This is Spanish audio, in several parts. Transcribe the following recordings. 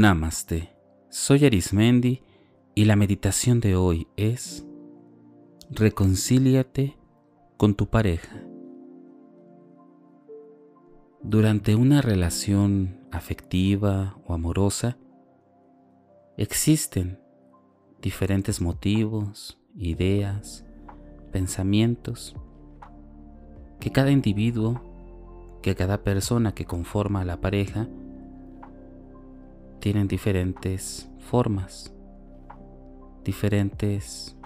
Namaste. Soy Arismendi y la meditación de hoy es Reconcíliate con tu pareja. Durante una relación afectiva o amorosa existen diferentes motivos, ideas, pensamientos que cada individuo, que cada persona que conforma a la pareja tienen diferentes formas, diferentes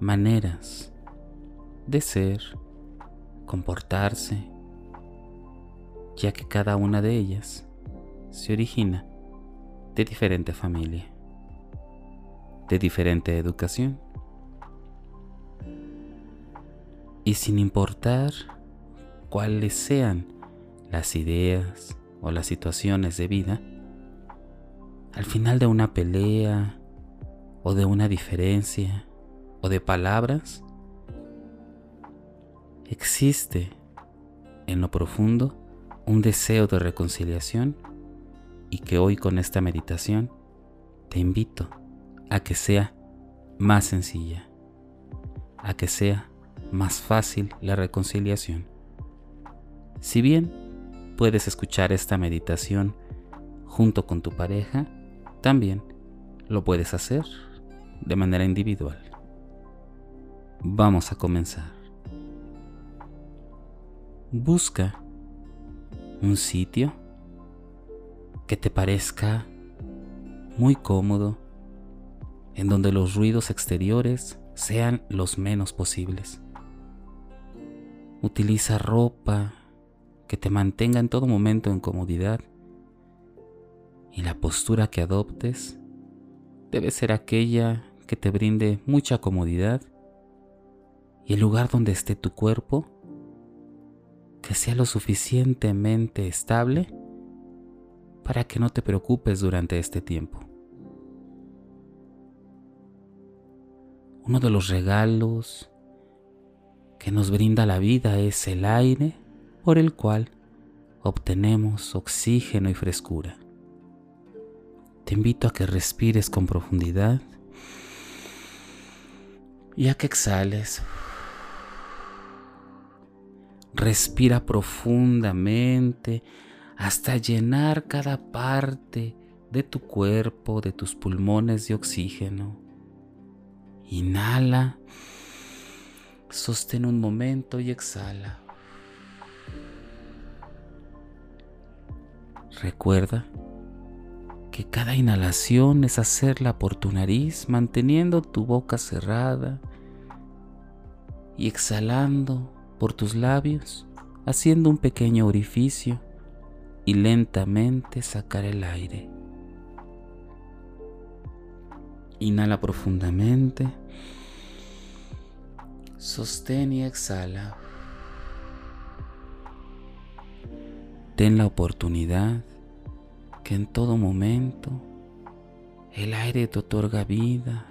maneras de ser, comportarse, ya que cada una de ellas se origina de diferente familia, de diferente educación. Y sin importar cuáles sean las ideas o las situaciones de vida, al final de una pelea o de una diferencia o de palabras, existe en lo profundo un deseo de reconciliación y que hoy con esta meditación te invito a que sea más sencilla, a que sea más fácil la reconciliación. Si bien puedes escuchar esta meditación junto con tu pareja, también lo puedes hacer de manera individual. Vamos a comenzar. Busca un sitio que te parezca muy cómodo, en donde los ruidos exteriores sean los menos posibles. Utiliza ropa que te mantenga en todo momento en comodidad y la postura que adoptes debe ser aquella que te brinde mucha comodidad y el lugar donde esté tu cuerpo que sea lo suficientemente estable para que no te preocupes durante este tiempo. Uno de los regalos que nos brinda la vida es el aire por el cual obtenemos oxígeno y frescura. Te invito a que respires con profundidad y a que exhales. Respira profundamente hasta llenar cada parte de tu cuerpo, de tus pulmones de oxígeno. Inhala, sostén un momento y exhala. Recuerda que cada inhalación es hacerla por tu nariz manteniendo tu boca cerrada y exhalando por tus labios haciendo un pequeño orificio y lentamente sacar el aire. Inhala profundamente, sostén y exhala. Ten la oportunidad en todo momento el aire te otorga vida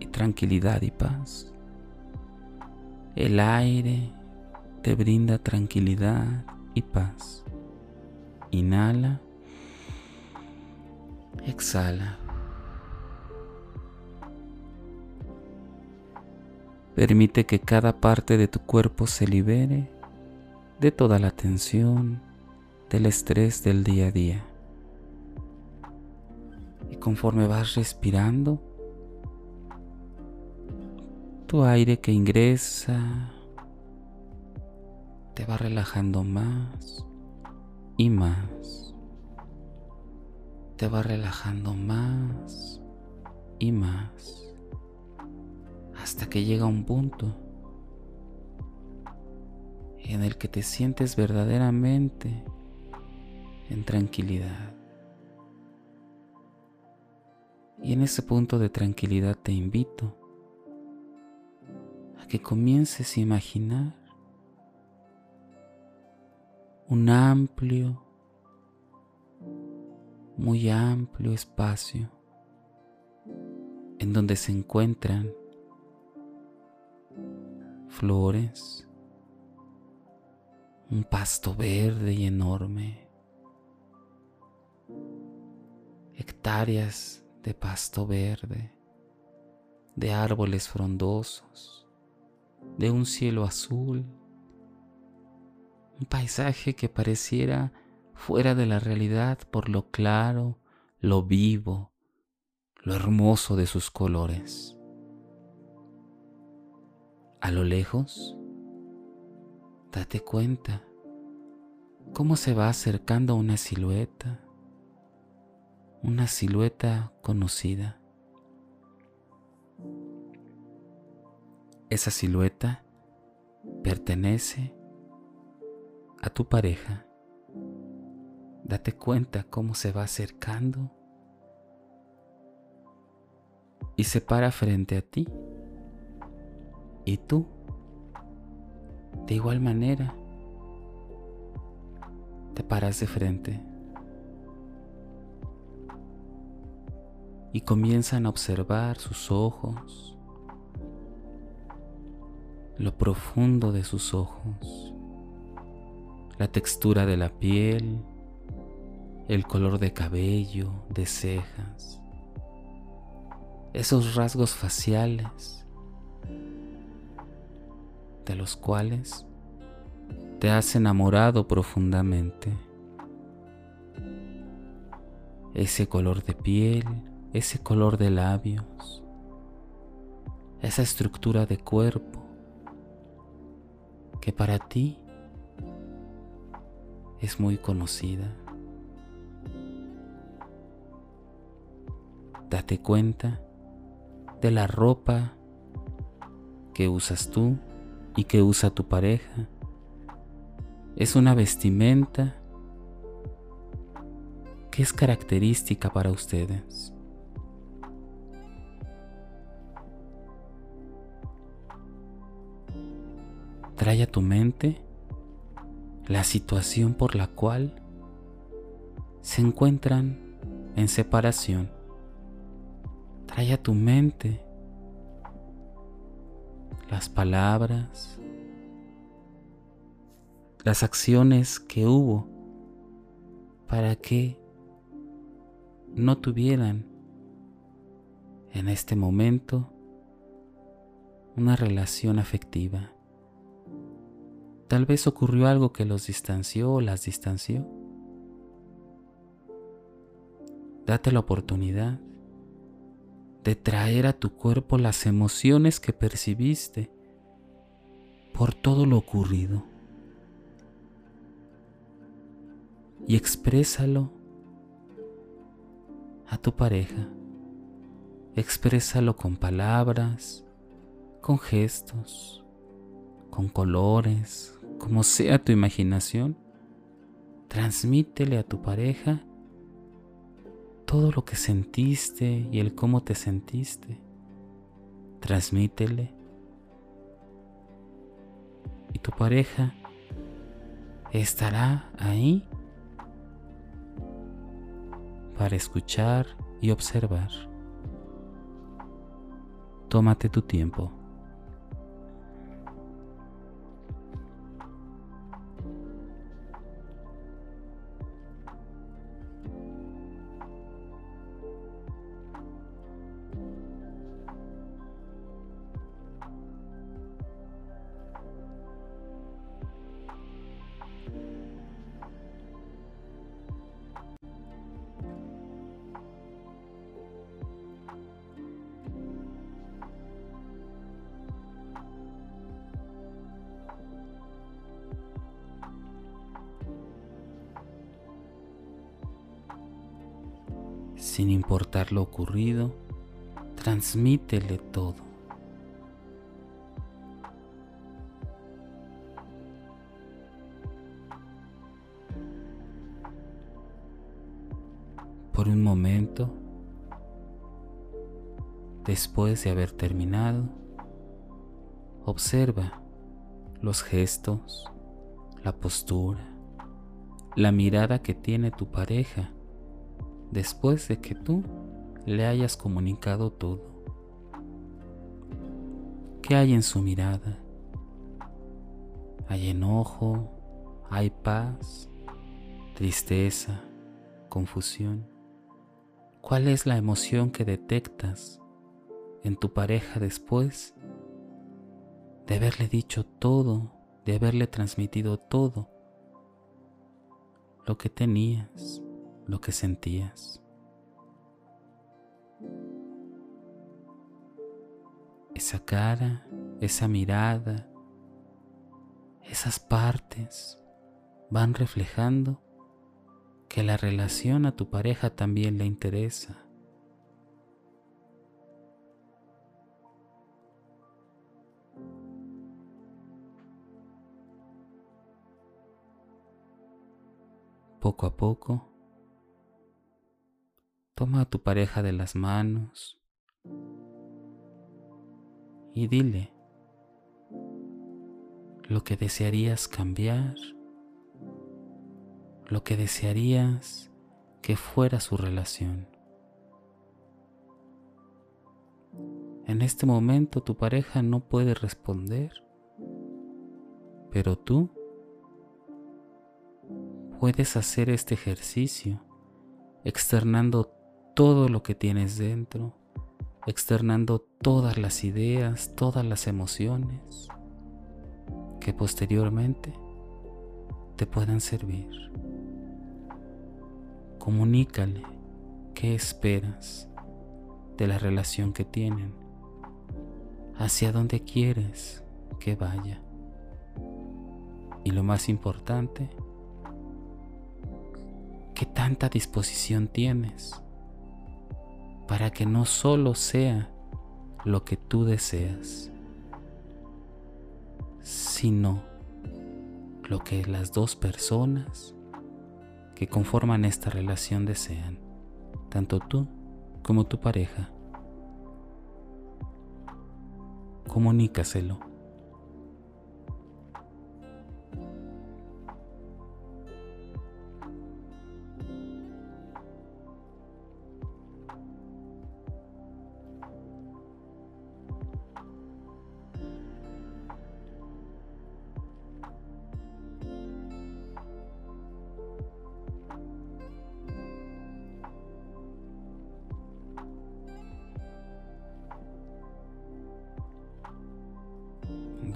y tranquilidad y paz. El aire te brinda tranquilidad y paz. Inhala, exhala. Permite que cada parte de tu cuerpo se libere de toda la tensión, del estrés del día a día conforme vas respirando, tu aire que ingresa te va relajando más y más. Te va relajando más y más. Hasta que llega un punto en el que te sientes verdaderamente en tranquilidad. Y en ese punto de tranquilidad te invito a que comiences a imaginar un amplio, muy amplio espacio en donde se encuentran flores, un pasto verde y enorme, hectáreas de pasto verde, de árboles frondosos, de un cielo azul, un paisaje que pareciera fuera de la realidad por lo claro, lo vivo, lo hermoso de sus colores. A lo lejos, date cuenta cómo se va acercando una silueta, una silueta conocida. Esa silueta pertenece a tu pareja. Date cuenta cómo se va acercando y se para frente a ti. Y tú, de igual manera, te paras de frente y comienzan a observar sus ojos, lo profundo de sus ojos, la textura de la piel, el color de cabello, de cejas, esos rasgos faciales de los cuales te has enamorado profundamente. Ese color de piel, ese color de labios, esa estructura de cuerpo que para ti es muy conocida. Date cuenta de la ropa que usas tú y que usa tu pareja es una vestimenta que es característica para ustedes. Trae a tu mente la situación por la cual se encuentran en separación. Trae a tu mente las palabras, las acciones que hubo para que no tuvieran en este momento una relación afectiva. Tal vez ocurrió algo que los distanció o las distanció. Date la oportunidad de traer a tu cuerpo las emociones que percibiste por todo lo ocurrido. y exprésalo a tu pareja. Exprésalo con palabras, con gestos, con colores, como sea tu imaginación. Transmítele a tu pareja todo lo que sentiste y el cómo te sentiste. Transmítele. Y tu pareja estará ahí para escuchar y observar. Tómate tu tiempo. Sin importar lo ocurrido, transmítele todo. Por un momento, después de haber terminado, observa los gestos, la postura, la mirada que tiene tu pareja después de que tú le hayas comunicado todo. ¿Qué hay en su mirada? Hay enojo, hay paz, tristeza, confusión. ¿Cuál es la emoción que detectas en tu pareja después de haberle dicho todo, de haberle transmitido todo lo que tenías, lo que sentías? Esa cara, esa mirada, esas partes van reflejando que la relación a tu pareja también le interesa. Poco a poco, toma a tu pareja de las manos y dile lo que desearías cambiar lo que desearías que fuera su relación. En este momento tu pareja no puede responder, pero tú puedes hacer este ejercicio externando todo lo que tienes dentro, externando todas las ideas, todas las emociones que posteriormente te puedan servir. Comunícale qué esperas de la relación que tienen, hacia dónde quieres que vaya. Y lo más importante, qué tanta disposición tienes para que no solo sea lo que tú deseas, sino lo que las dos personas que conforman esta relación desean, tanto tú como tu pareja. Comunícaselo.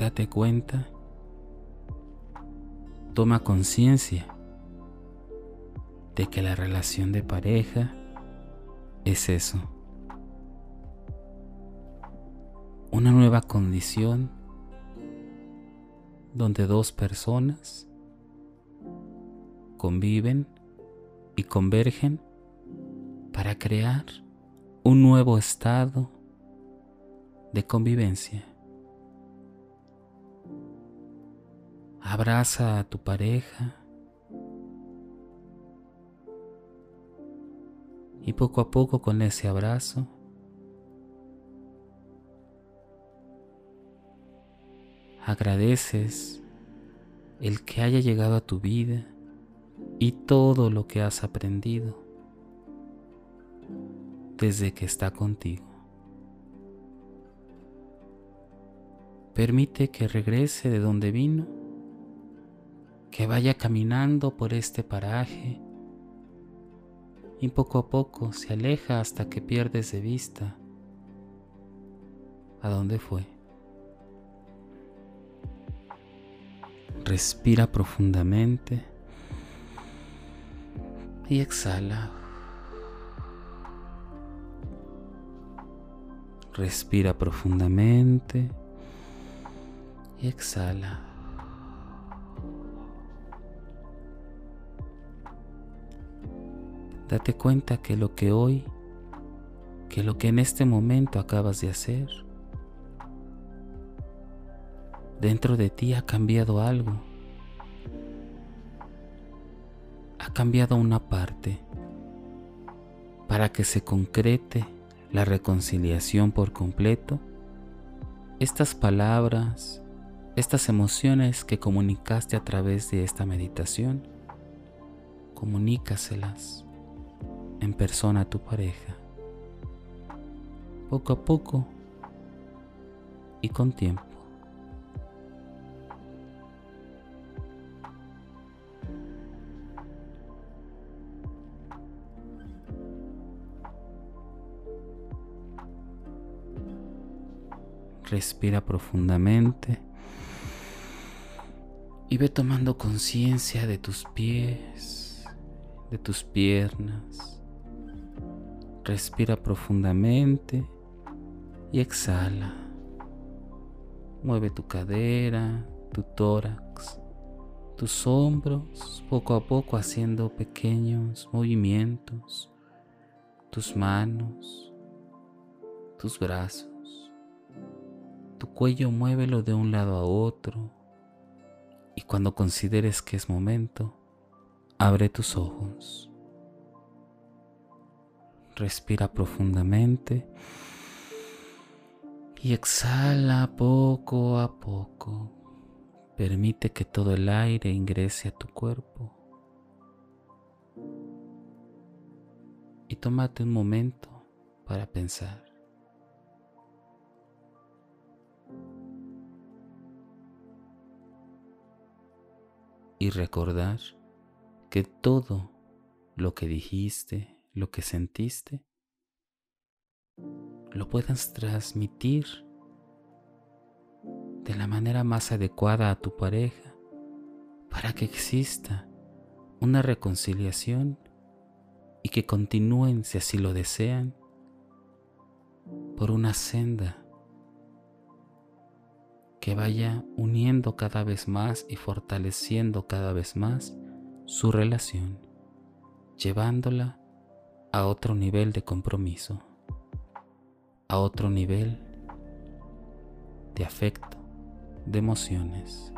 Date cuenta, toma conciencia de que la relación de pareja es eso. Una nueva condición donde dos personas conviven y convergen para crear un nuevo estado de convivencia. Abraza a tu pareja y poco a poco con ese abrazo agradeces el que haya llegado a tu vida y todo lo que has aprendido desde que está contigo. Permite que regrese de donde vino que vaya caminando por este paraje y poco a poco se aleja hasta que pierdes de vista a dónde fue. Respira profundamente y exhala. Respira profundamente y exhala. Date cuenta que lo que hoy, que lo que en este momento acabas de hacer, dentro de ti ha cambiado algo. Ha cambiado una parte para que se concrete la reconciliación por completo. Estas palabras, estas emociones que comunicaste a través de esta meditación, comunícaselas en persona a tu pareja. Poco a poco y con tiempo. Respira profundamente y ve tomando conciencia de tus pies, de tus piernas, Respira profundamente y exhala. Mueve tu cadera, tu tórax, tus hombros, poco a poco haciendo pequeños movimientos, tus manos, tus brazos. Tu cuello muévelo de un lado a otro y cuando consideres que es momento, abre tus ojos. Respira profundamente y exhala poco a poco. Permite que todo el aire ingrese a tu cuerpo. Y tómate un momento para pensar. Y recordar que todo lo que dijiste, lo que sentiste, lo puedas transmitir de la manera más adecuada a tu pareja para que exista una reconciliación y que continúen, si así lo desean, por una senda que vaya uniendo cada vez más y fortaleciendo cada vez más su relación, llevándola a otro nivel de compromiso a otro nivel de afecto, de emociones,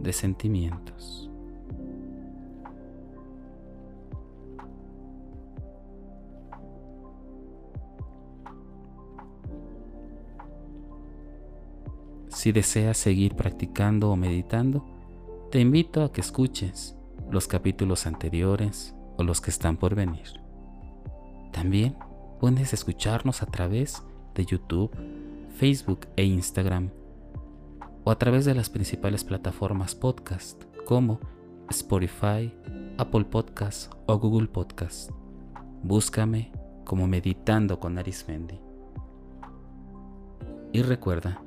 de sentimientos. Si deseas seguir practicando o meditando, te invito a que escuches los capítulos anteriores o los que están por venir. También puedes escucharnos a través de YouTube, Facebook e Instagram o a través de las principales plataformas podcast como Spotify, Apple Podcast o Google Podcast. Búscame como Meditando con Arismendi. Y recuerda,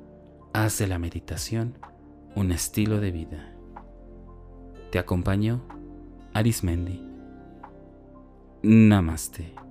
haz de la meditación un estilo de vida. Te acompañó Arismendi. Namaste.